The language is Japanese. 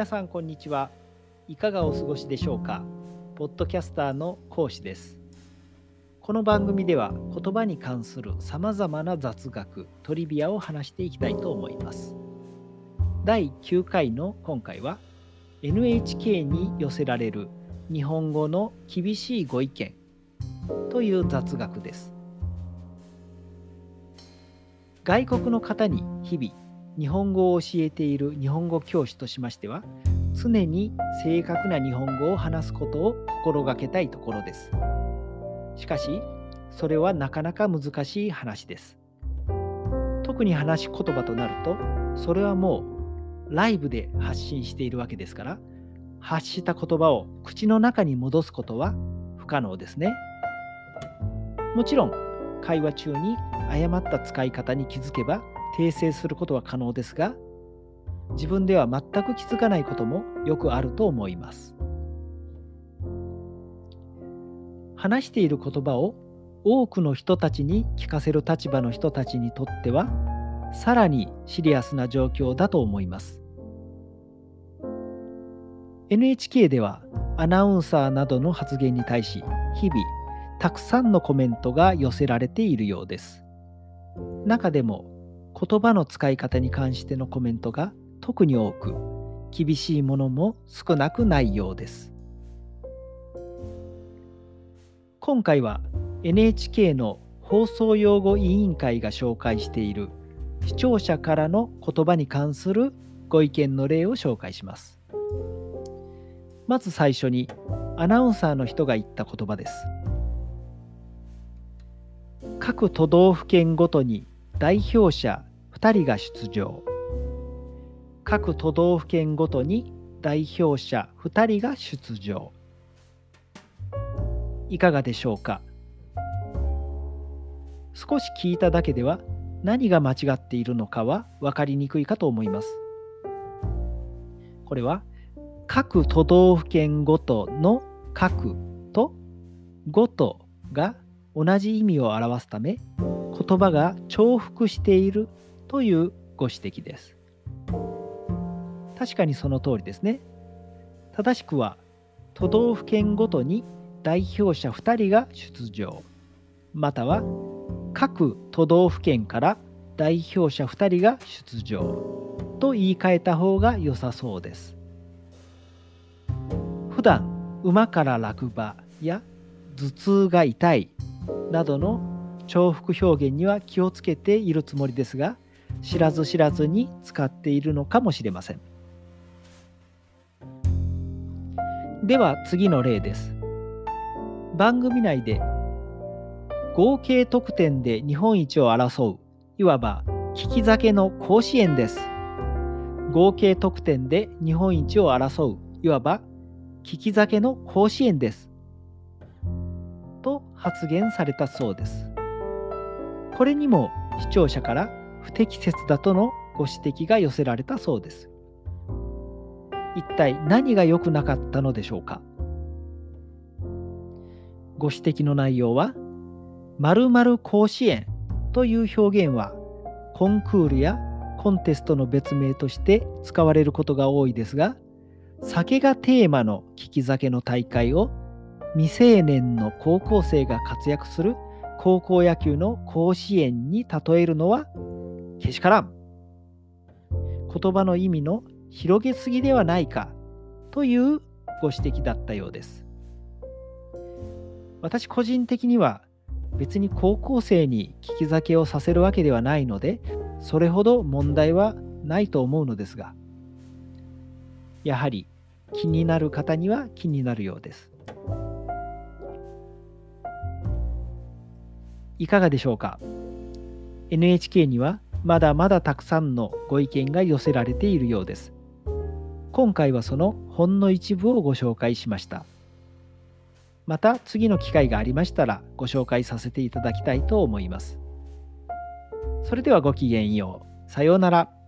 皆さんこんにちは。いかがお過ごしでしょうか？ポッドキャスターの講師です。この番組では言葉に関するさまざまな雑学トリビアを話していきたいと思います。第9回の今回は NHK に寄せられる日本語の厳しいご意見という雑学です。外国の方に日々日本語を教えている日本語教師としましては常に正確な日本語を話すことを心がけたいところです。しかしそれはなかなか難しい話です。特に話し言葉となるとそれはもうライブで発信しているわけですから発した言葉を口の中に戻すことは不可能ですね。もちろん会話中に誤った使い方に気づけば訂正することは可能ですが自分では全く気づかないこともよくあると思います。話している言葉を多くの人たちに聞かせる立場の人たちにとってはさらにシリアスな状況だと思います。NHK ではアナウンサーなどの発言に対し日々たくさんのコメントが寄せられているようです。中でも言葉の使い方に関してのコメントが特に多く厳しいものも少なくないようです。今回は NHK の放送用語委員会が紹介している視聴者からの言葉に関するご意見の例を紹介します。まず最初にアナウンサーの人が言った言葉です。各都道府県ごとに代表者2人が出場。各都道府県ごとに代表者2人が出場。いかがでしょうか？少し聞いただけでは何が間違っているのかは分かりにくいかと思います。これは各都道府県ごとの各とごとが同じ意味を表すため言葉が重複しているというご指摘です。確かにその通りですね。正しくは都道府県ごとに代表者2人が出場または各都道府県から代表者2人が出場と言い換えた方が良さそうです。普段馬から落馬や頭痛が痛いなどの重複表現には気をつけているつもりですが知らず知らずに使っているのかもしれません。では次の例です。番組内で合計得点で日本一を争ういわば利き酒の甲子園です。合計得点で日本一を争ういわば利き酒の甲子園です。と発言されたそうです。これにも視聴者から不適切だとのご指摘が寄せられたそうです。一体何が良くなかったのでしょうか？ご指摘の内容は〇〇甲子園という表現はコンクールやコンテストの別名として使われることが多いですが酒がテーマの利き酒の大会を未成年の高校生が活躍する高校野球の甲子園に例えるのはけしからん。言葉の意味の広げすぎではないかというご指摘だったようです。私個人的には別に高校生に聞き酒をさせるわけではないのでそれほど問題はないと思うのですがやはり気になる方には気になるようです。いかがでしょうか？NHK にはまだまだたくさんのご意見が寄せられているようです。今回はそのほんの一部をご紹介しました。また次の機会がありましたらご紹介させていただきたいと思います。それではごきげんよう。さようなら。